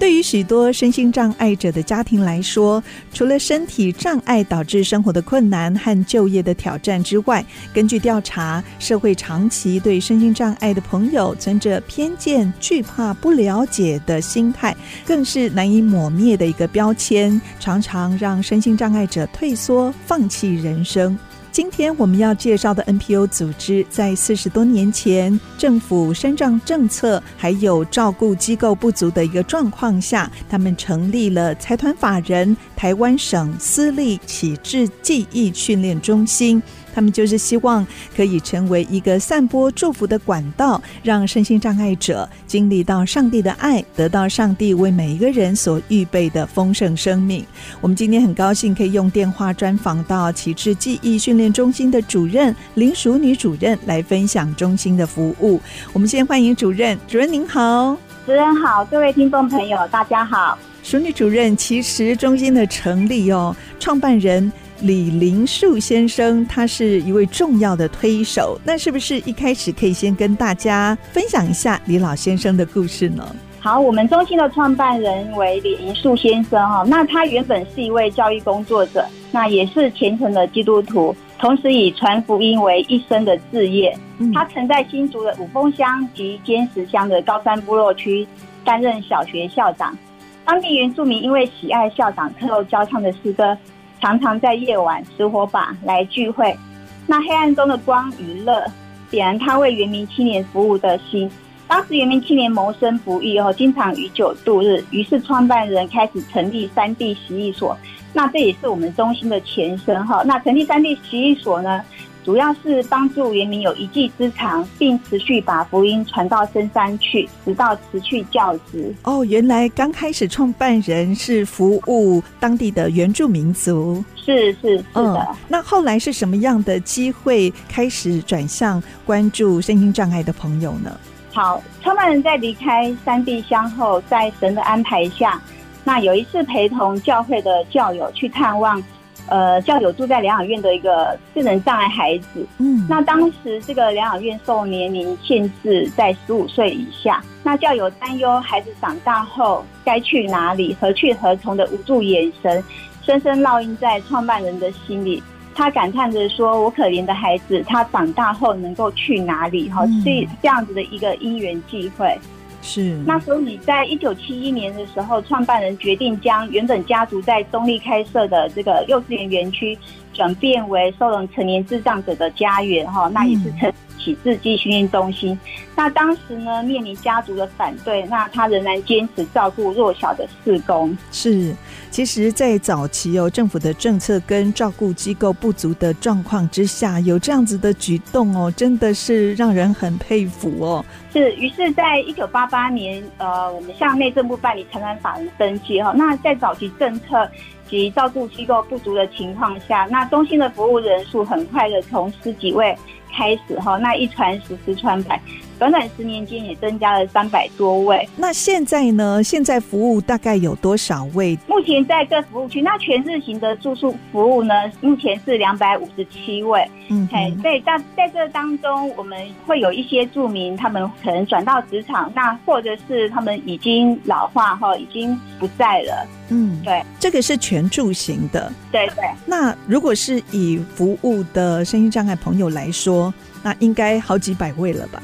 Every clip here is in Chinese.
对于许多身心障碍者的家庭来说，除了身体障碍导致生活的困难和就业的挑战之外，根据调查，社会长期对身心障碍的朋友存着偏见、惧怕、不了解的心态，更是难以抹灭的一个标签，常常让身心障碍者退缩、放弃人生。今天我们要介绍的 NPO 组织，在四十多年前，政府生障政策还有照顾机构不足的一个状况下，他们成立了财团法人台湾省私立启智记忆训练中心。他们就是希望可以成为一个散播祝福的管道，让身心障碍者经历到上帝的爱，得到上帝为每一个人所预备的丰盛生命。我们今天很高兴可以用电话专访到启智记忆训练中心的主任林淑女主任来分享中心的服务。我们先欢迎主任，主任您好，主任好，各位听众朋友大家好。淑女主任，其实中心的成立哦，创办人。李林树先生，他是一位重要的推手。那是不是一开始可以先跟大家分享一下李老先生的故事呢？好，我们中心的创办人为李林树先生哈。那他原本是一位教育工作者，那也是虔诚的基督徒，同时以传福音为一生的志业。他曾在新竹的五峰乡及尖石乡的高山部落区担任小学校长。当地原住民因为喜爱校长课后教唱的诗歌。常常在夜晚拾火把来聚会，那黑暗中的光与乐，点燃他为原民青年服务的心。当时原民青年谋生不易哦，经常与酒度日，于是创办人开始成立三地习艺所。那这也是我们中心的前身哈。那成立三地习艺所呢，主要是帮助原民有一技之长，并持续把福音传到深山去，直到辞去教职。哦，原来刚开始创办人是服务当地的原住民族，是是是的、嗯。那后来是什么样的机会开始转向关注身心障碍的朋友呢？好，创办人在离开三地乡后，在神的安排下，那有一次陪同教会的教友去探望。呃，教友住在疗养院的一个智能障碍孩子，嗯，那当时这个疗养院受年龄限制在十五岁以下，那教友担忧孩子长大后该去哪里，何去何从的无助眼神，深深烙印在创办人的心里。他感叹着说：“我可怜的孩子，他长大后能够去哪里？哈、嗯，是这样子的一个因缘际会。”是，那所以在一九七一年的时候，创办人决定将原本家族在中立开设的这个幼稚园园区，转变为收容成年智障者的家园哈，那也是成启智记忆训练中心。那当时呢，面临家族的反对，那他仍然坚持照顾弱小的四工。是，其实，在早期哦政府的政策跟照顾机构不足的状况之下，有这样子的举动哦，真的是让人很佩服哦。是，于是，在一九八八年，呃，我们向内政部办理财团法人登记哈。那在早期政策及照顾机构不足的情况下，那中心的服务人数很快的从十几位开始哈，那一传十，十传百。短短十年间也增加了三百多位。那现在呢？现在服务大概有多少位？目前在各服务区，那全日型的住宿服务呢？目前是两百五十七位。嗯，嘿，对，在在这当中，我们会有一些住民，他们可能转到职场，那或者是他们已经老化哈，已经不在了。嗯，对，这个是全住型的。对对。那如果是以服务的身心障碍朋友来说，那应该好几百位了吧？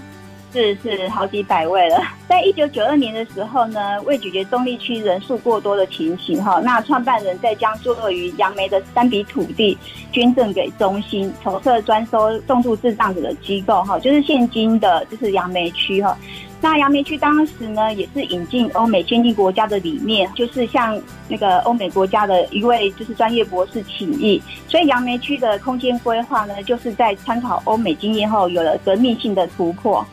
是是好几百位了。在一九九二年的时候呢，为解决中坜区人数过多的情形哈，那创办人在将坐落于杨梅的三笔土地捐赠给中心，筹设专收重度智障者的机构哈，就是现今的就是杨梅区哈。那杨梅区当时呢，也是引进欧美先进国家的理念，就是向那个欧美国家的一位就是专业博士请益，所以杨梅区的空间规划呢，就是在参考欧美经验后，有了革命性的突破。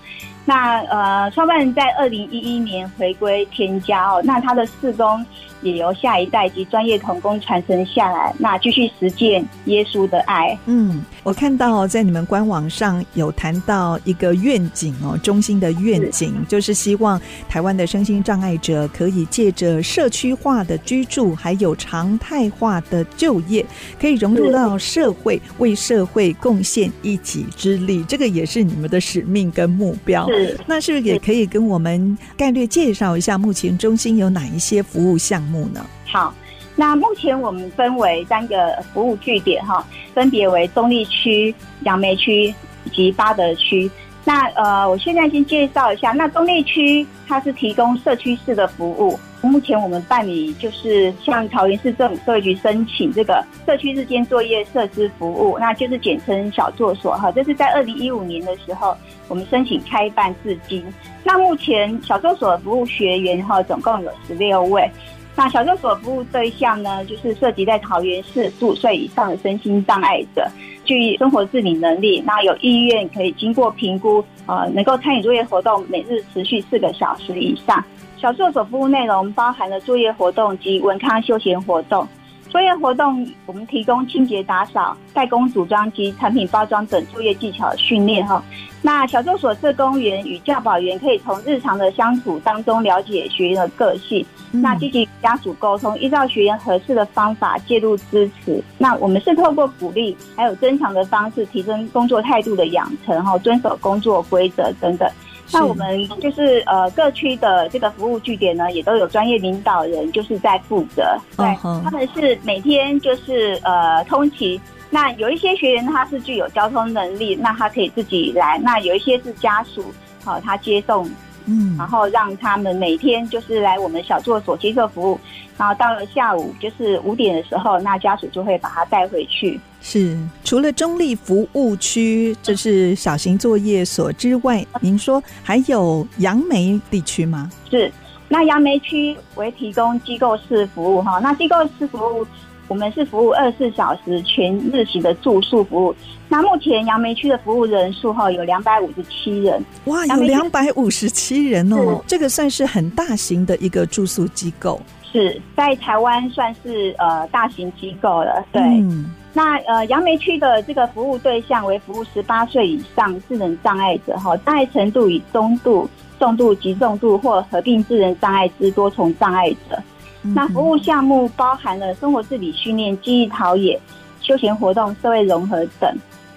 那呃，创办人在二零一一年回归天家哦，那他的事工也由下一代及专业同工传承下来，那继续实践耶稣的爱。嗯，我看到在你们官网上有谈到一个愿景哦，中心的愿景是就是希望台湾的身心障碍者可以借着社区化的居住，还有常态化的就业，可以融入到社会，为社会贡献一己之力。这个也是你们的使命跟目标。是，那是不是也可以跟我们概略介绍一下目前中心有哪一些服务项目呢？好，那目前我们分为三个服务据点哈，分别为中立区、杨梅区以及八德区。那呃，我现在先介绍一下，那中坜区它是提供社区式的服务。目前我们办理就是向桃园市政府社会局申请这个社区日间作业设施服务，那就是简称小作所哈。这是在二零一五年的时候，我们申请开办至今。那目前小作所的服务学员哈，总共有十六位。那小作所服务对象呢，就是涉及在桃园市十五岁以上的身心障碍者，具生活自理能力，那有意愿可以经过评估，呃，能够参与作业活动，每日持续四个小时以上。小作所服务内容包含了作业活动及文康休闲活动。作业活动我们提供清洁打扫、代工组装及产品包装等作业技巧的训练哈。那小作所社工员与教保员可以从日常的相处当中了解学员的个性，嗯、那积极家属沟通，依照学员合适的方法介入支持。那我们是透过鼓励还有增强的方式，提升工作态度的养成哈，遵守工作规则等等。那我们就是呃各区的这个服务据点呢，也都有专业领导人，就是在负责。对，uh huh. 他们是每天就是呃通勤。那有一些学员他是具有交通能力，那他可以自己来。那有一些是家属，好、呃，他接送。嗯，然后让他们每天就是来我们小作所接受服务，然后到了下午就是五点的时候，那家属就会把他带回去。是，除了中立服务区，这是小型作业所之外，您说还有杨梅地区吗？是，那杨梅区为提供机构式服务哈，那机构式服务。我们是服务二十四小时全日型的住宿服务。那目前杨梅区的服务人数哈有两百五十七人。哇，有两百五十七人哦，是这个算是很大型的一个住宿机构。是在台湾算是呃大型机构了。对，嗯、那呃杨梅区的这个服务对象为服务十八岁以上智能障碍者哈，障碍程度以中度、重度、及重度或合并智能障碍之多重障碍者。那服务项目包含了生活自理训练、记忆陶冶、休闲活动、社会融合等。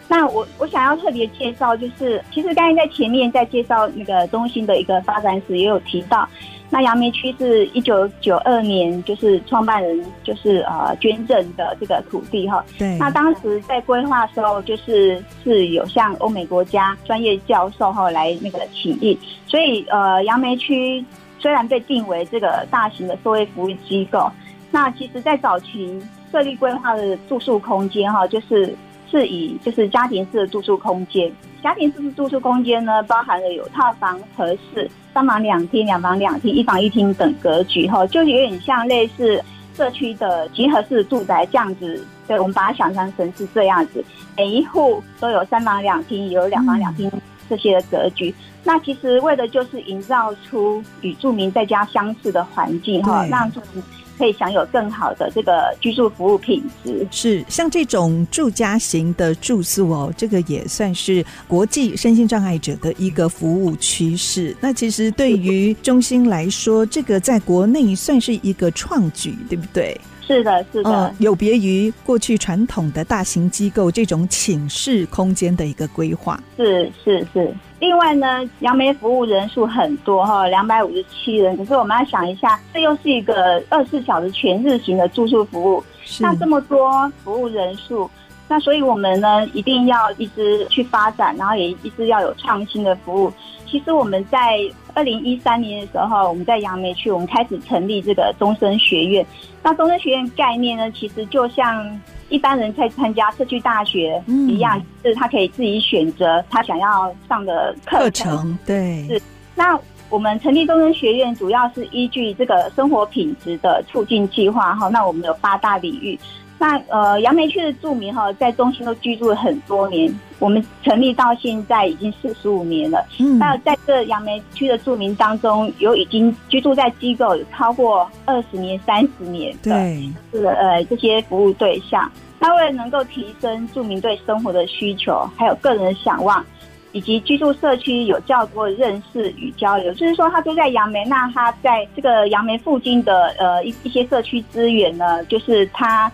那我我想要特别介绍，就是其实刚才在前面在介绍那个中心的一个发展史，也有提到，那杨梅区是一九九二年就是创办人就是呃捐赠的这个土地哈。对。那当时在规划的时候，就是是有向欧美国家专业教授哈来那个请益，所以呃杨梅区。虽然被定为这个大型的社会服务机构，那其实，在早期设立规划的住宿空间，哈，就是是以就是家庭式的住宿空间。家庭式的住宿空间呢，包含了有套房、合适、三房两厅、两房两厅、一房一厅等格局，哈，就有点像类似社区的集合式住宅这样子。对，我们把它想象成是这样子，每一户都有三房两厅，有两房两厅。这些的格局，那其实为的就是营造出与住民在家相似的环境哈，让住民可以享有更好的这个居住服务品质。是像这种住家型的住宿哦，这个也算是国际身心障碍者的一个服务趋势。那其实对于中心来说，这个在国内算是一个创举，对不对？是的，是的，呃、有别于过去传统的大型机构这种寝室空间的一个规划。是是是。另外呢，杨梅服务人数很多哈，两百五十七人。可是我们要想一下，这又是一个二十四小时全日型的住宿服务，那这么多服务人数，那所以我们呢一定要一直去发展，然后也一直要有创新的服务。其实我们在二零一三年的时候，我们在杨梅区，我们开始成立这个终身学院。那终身学院概念呢，其实就像一般人在参加社区大学一样，嗯、是他可以自己选择他想要上的课程。课程对，是。那我们成立终身学院，主要是依据这个生活品质的促进计划哈。那我们有八大领域。那呃，杨梅区的住民哈，在中心都居住了很多年。我们成立到现在已经四十五年了。嗯，那在这杨梅区的住民当中，有已经居住在机构有超过二十年、三十年的，对，是呃这些服务对象。那为了能够提升住民对生活的需求，还有个人的想望，以及居住社区有较多的认识与交流，就是说他住在杨梅，那他在这个杨梅附近的呃一一些社区资源呢，就是他。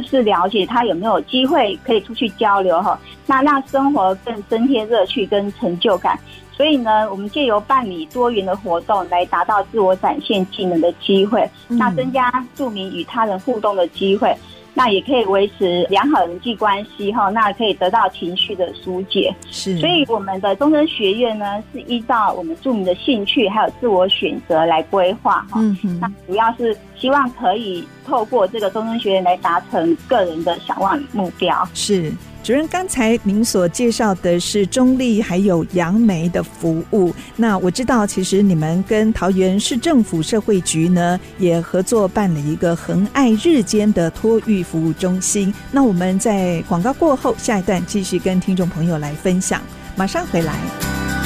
是不是了解他有没有机会可以出去交流哈？那让生活更增添乐趣跟成就感。所以呢，我们借由办理多元的活动来达到自我展现技能的机会，那增加住民与他人互动的机会。那也可以维持良好人际关系哈，那可以得到情绪的疏解。是，所以我们的终身学院呢，是依照我们著名的兴趣还有自我选择来规划哈。嗯哼，那主要是希望可以透过这个终身学院来达成个人的想望与目标。是。主任，刚才您所介绍的是中立还有杨梅的服务。那我知道，其实你们跟桃园市政府社会局呢也合作办了一个恒爱日间的托育服务中心。那我们在广告过后，下一段继续跟听众朋友来分享。马上回来。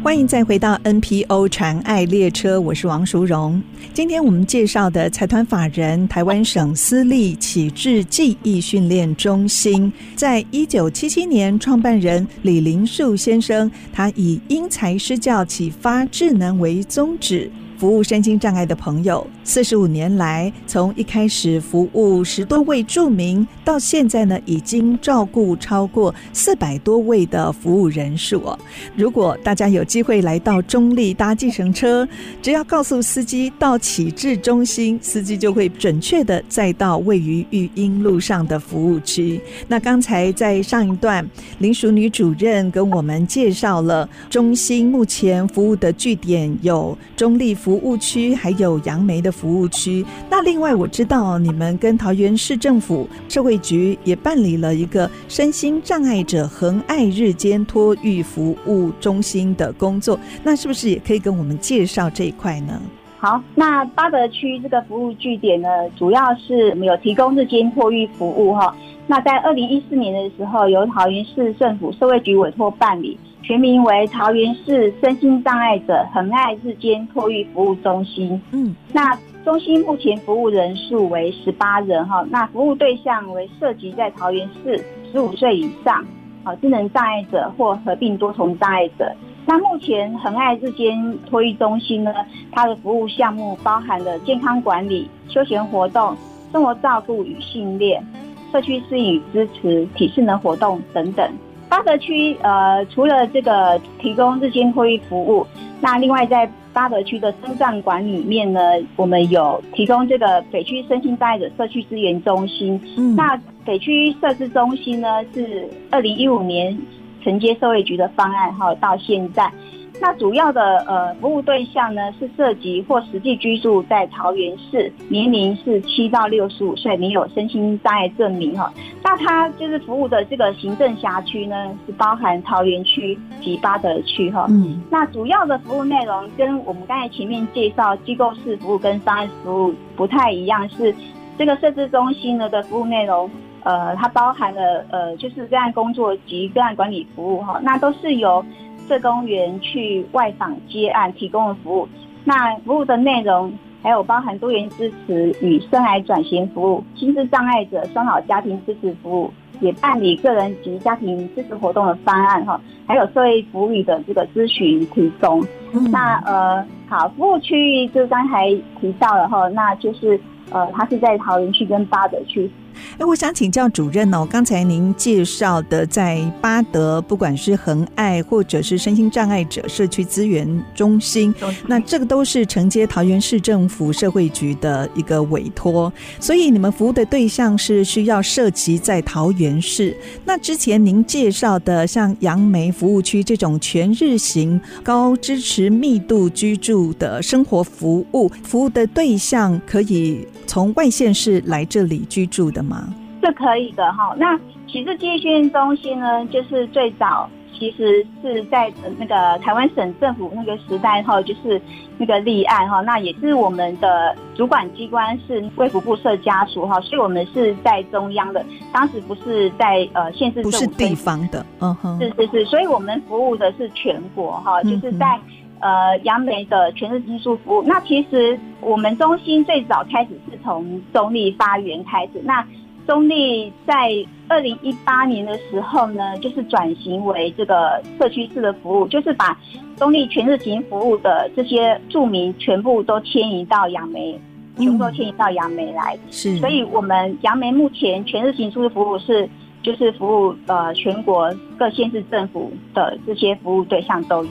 欢迎再回到 NPO 传爱列车，我是王淑荣。今天我们介绍的财团法人台湾省私立启智记忆训练中心，在一九七七年创办人李林树先生，他以因材施教、启发智能为宗旨。服务身心障碍的朋友，四十五年来，从一开始服务十多位住民，到现在呢，已经照顾超过四百多位的服务人数哦。如果大家有机会来到中立搭计程车，只要告诉司机到启智中心，司机就会准确的载到位于育英路上的服务区。那刚才在上一段，林淑女主任跟我们介绍了中心目前服务的据点有中立。服务区还有杨梅的服务区。那另外我知道你们跟桃园市政府社会局也办理了一个身心障碍者恒爱日间托育服务中心的工作。那是不是也可以跟我们介绍这一块呢？好，那八德区这个服务据点呢，主要是我们有提供日间托育服务哈。那在二零一四年的时候，由桃园市政府社会局委托办理。全名为桃园市身心障碍者恒爱日间托育服务中心。嗯，那中心目前服务人数为十八人哈，那服务对象为涉及在桃园市十五岁以上，啊，智能障碍者或合并多重障碍者。那目前恒爱日间托育中心呢，它的服务项目包含了健康管理、休闲活动、生活照顾与训练、社区适应与支持、体适能活动等等。八德区呃，除了这个提供日间托育服务，那另外在八德区的生障馆里面呢，我们有提供这个北区身心障碍者社区资源中心。嗯，那北区设置中心呢，是二零一五年承接社会局的方案哈，到现在。那主要的呃服务对象呢，是涉及或实际居住在桃园市，年龄是七到六十五岁，没有身心障碍证明哈。那他就是服务的这个行政辖区呢，是包含桃园区及八德区哈。嗯。那主要的服务内容跟我们刚才前面介绍机构式服务跟商业服务不太一样，是这个设置中心呢的服务内容，呃，它包含了呃就是个案工作及个案管理服务哈，那都是由。社工员去外访接案提供的服务，那服务的内容还有包含多元支持与生涯转型服务、心智障碍者双老家庭支持服务，也办理个人及家庭支持活动的方案哈，还有社会福利的这个咨询提供。嗯、那呃，好，服务区域就刚才提到了哈，那就是呃，它是在桃园区跟八德区。哎，我想请教主任哦，刚才您介绍的在巴德，不管是恒爱或者是身心障碍者社区资源中心，那这个都是承接桃园市政府社会局的一个委托，所以你们服务的对象是需要涉及在桃园市。那之前您介绍的像杨梅服务区这种全日型高支持密度居住的生活服务，服务的对象可以从外县市来这里居住的吗？是可以的哈。那其实记忆训练中心呢，就是最早其实是在那个台湾省政府那个时代哈，就是那个立案哈，那也是我们的主管机关是卫福部设家属哈，所以我们是在中央的，当时不是在呃县市政府，不是地方的，嗯哼，是是是，所以我们服务的是全国哈，就是在呃杨梅的全日金输服务。那其实我们中心最早开始是从中立发源开始，那。中立在二零一八年的时候呢，就是转型为这个社区式的服务，就是把中立全日型服务的这些住民全部都迁移到杨梅，全部都迁移到杨梅来。是，所以我们杨梅目前全日型住宿服务是，就是服务呃全国各县市政府的这些服务对象都有。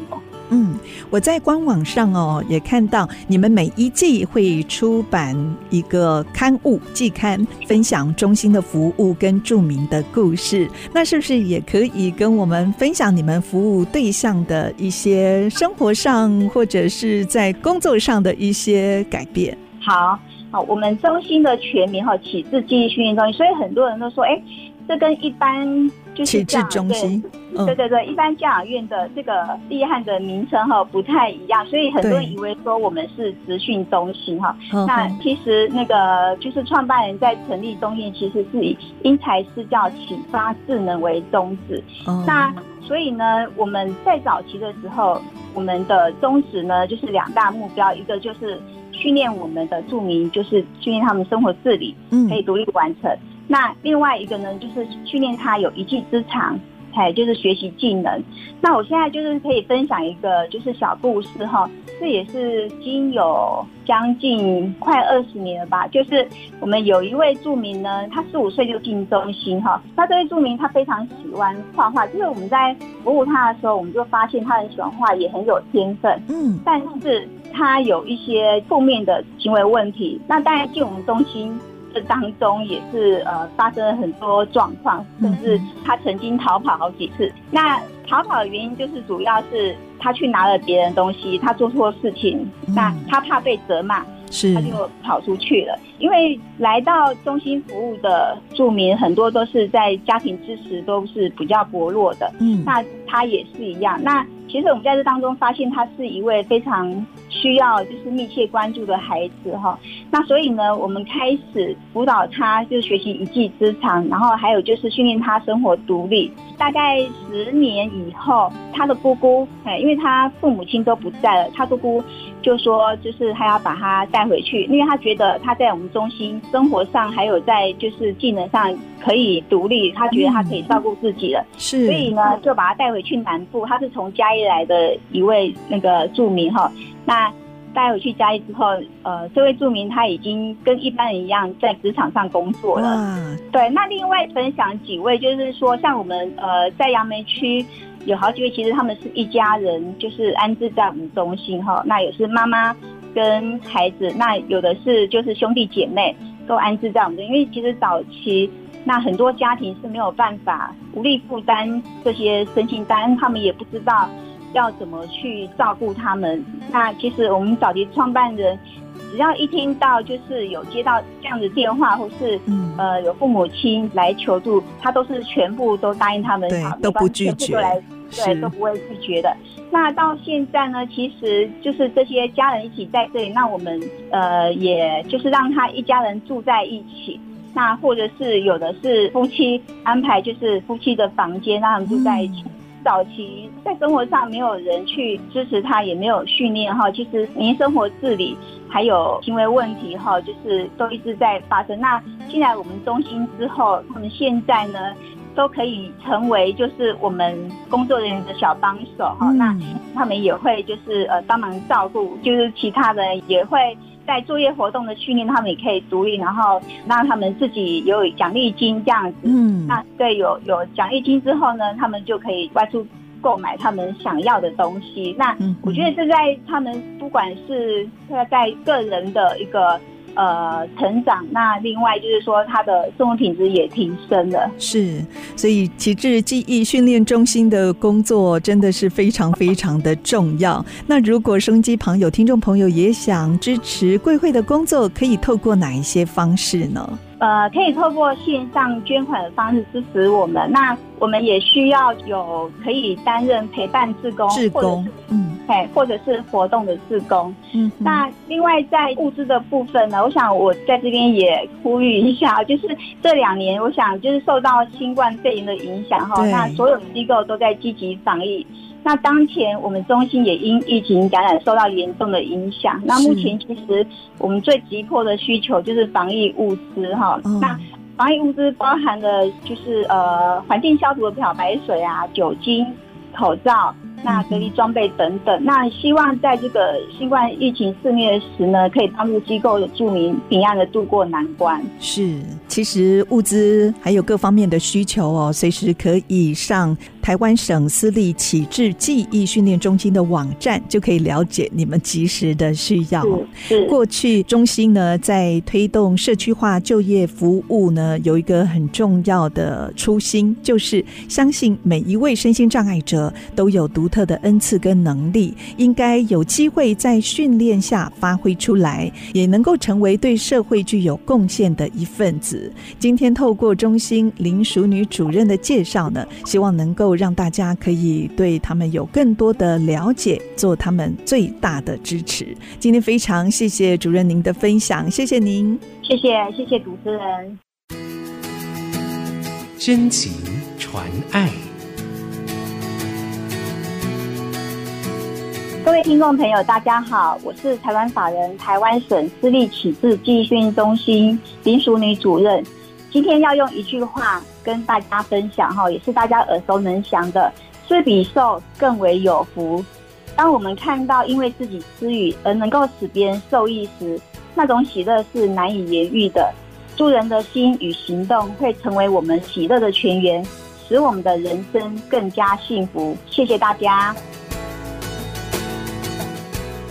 嗯，我在官网上哦也看到你们每一季会出版一个刊物季刊，分享中心的服务跟著名的故事。那是不是也可以跟我们分享你们服务对象的一些生活上或者是在工作上的一些改变？好，好，我们中心的全名哈，启智记忆训练中心，所以很多人都说，哎。这跟一般就是这样，中心对，对对对，一般教养院的这个立案的名称哈不太一样，所以很多人以为说我们是职训中心哈。那其实那个就是创办人在成立中心，其实是以因材施教、启发智能为宗旨。那所以呢，我们在早期的时候，我们的宗旨呢就是两大目标，一个就是训练我们的住民，就是训练他们生活自理，可以独立完成。那另外一个呢，就是训练他有一技之长，哎，就是学习技能。那我现在就是可以分享一个就是小故事哈，这也是经有将近快二十年了吧。就是我们有一位著名呢，他十五岁就进中心哈。那这位著名他非常喜欢画画，就是我们在服务他的时候，我们就发现他很喜欢画，也很有天分。嗯，但是他有一些负面的行为问题。那当然进我们中心。这当中也是呃发生了很多状况，甚至他曾经逃跑好几次。那逃跑的原因就是主要是他去拿了别人东西，他做错事情，那他怕被责骂，是他就跑出去了。因为来到中心服务的住民很多都是在家庭支持都是比较薄弱的，嗯，那他也是一样。那其实我们在这当中发现，他是一位非常。需要就是密切关注的孩子哈，那所以呢，我们开始辅导他，就是学习一技之长，然后还有就是训练他生活独立。大概十年以后，他的姑姑，哎，因为他父母亲都不在了，他姑姑就说，就是他要把他带回去，因为他觉得他在我们中心生活上，还有在就是技能上可以独立，他觉得他可以照顾自己了，是，所以呢，就把他带回去南部。他是从嘉义来的一位那个住民哈。那带回去嘉义之后，呃，这位住民他已经跟一般人一样在职场上工作了。嗯，对。那另外分享几位，就是说像我们呃在杨梅区有好几位，其实他们是一家人，就是安置在我们中心哈。那也是妈妈跟孩子，那有的是就是兄弟姐妹都安置在我们这，因为其实早期那很多家庭是没有办法无力负担这些身心单，他们也不知道。要怎么去照顾他们？那其实我们早期创办人，只要一听到就是有接到这样的电话，或是呃有父母亲来求助，他都是全部都答应他们，对，都不拒绝，都来，对，都不会拒绝的。那到现在呢，其实就是这些家人一起在这里，那我们呃也就是让他一家人住在一起，那或者是有的是夫妻安排，就是夫妻的房间让他们住在一起。嗯早期在生活上没有人去支持他，也没有训练哈，其实您生活自理还有行为问题哈，就是都一直在发生。那进来我们中心之后，他们现在呢都可以成为就是我们工作人员的小帮手哈。那他们也会就是呃帮忙照顾，就是其他人也会。在作业活动的训练，他们也可以独立，然后让他们自己有奖励金这样子。嗯，那对有有奖励金之后呢，他们就可以外出购买他们想要的东西。那我觉得这在他们不管是在个人的一个。呃，成长。那另外就是说，他的生活品质也提升了。是，所以旗帜记忆训练中心的工作真的是非常非常的重要。那如果收音机旁有听众朋友也想支持贵会的工作，可以透过哪一些方式呢？呃，可以透过线上捐款的方式支持我们。那我们也需要有可以担任陪伴志工，志工，嗯，哎，或者是活动的志工。嗯，那另外在物资的部分呢，我想我在这边也呼吁一下，就是这两年，我想就是受到新冠肺炎的影响哈，那所有机构都在积极防疫。那当前我们中心也因疫情感染受到严重的影响。那目前其实我们最急迫的需求就是防疫物资哈。哦、那防疫物资包含了就是呃环境消毒的漂白水啊、酒精、口罩。那隔离装备等等，那希望在这个新冠疫情肆虐时呢，可以帮助机构的住民平安的度过难关。是，其实物资还有各方面的需求哦，随时可以上台湾省私立启智记忆训练中心的网站，就可以了解你们及时的需要。过去中心呢，在推动社区化就业服务呢，有一个很重要的初心，就是相信每一位身心障碍者都有独特的恩赐跟能力，应该有机会在训练下发挥出来，也能够成为对社会具有贡献的一份子。今天透过中心林淑女主任的介绍呢，希望能够让大家可以对他们有更多的了解，做他们最大的支持。今天非常谢谢主任您的分享，谢谢您，谢谢谢谢主持人，真情传爱。各位听众朋友，大家好，我是台湾法人台湾省私立启智技艺训中心林淑女主任。今天要用一句话跟大家分享哈，也是大家耳熟能详的“施比受更为有福”。当我们看到因为自己施予而能够使别人受益时，那种喜乐是难以言喻的。助人的心与行动会成为我们喜乐的泉源，使我们的人生更加幸福。谢谢大家。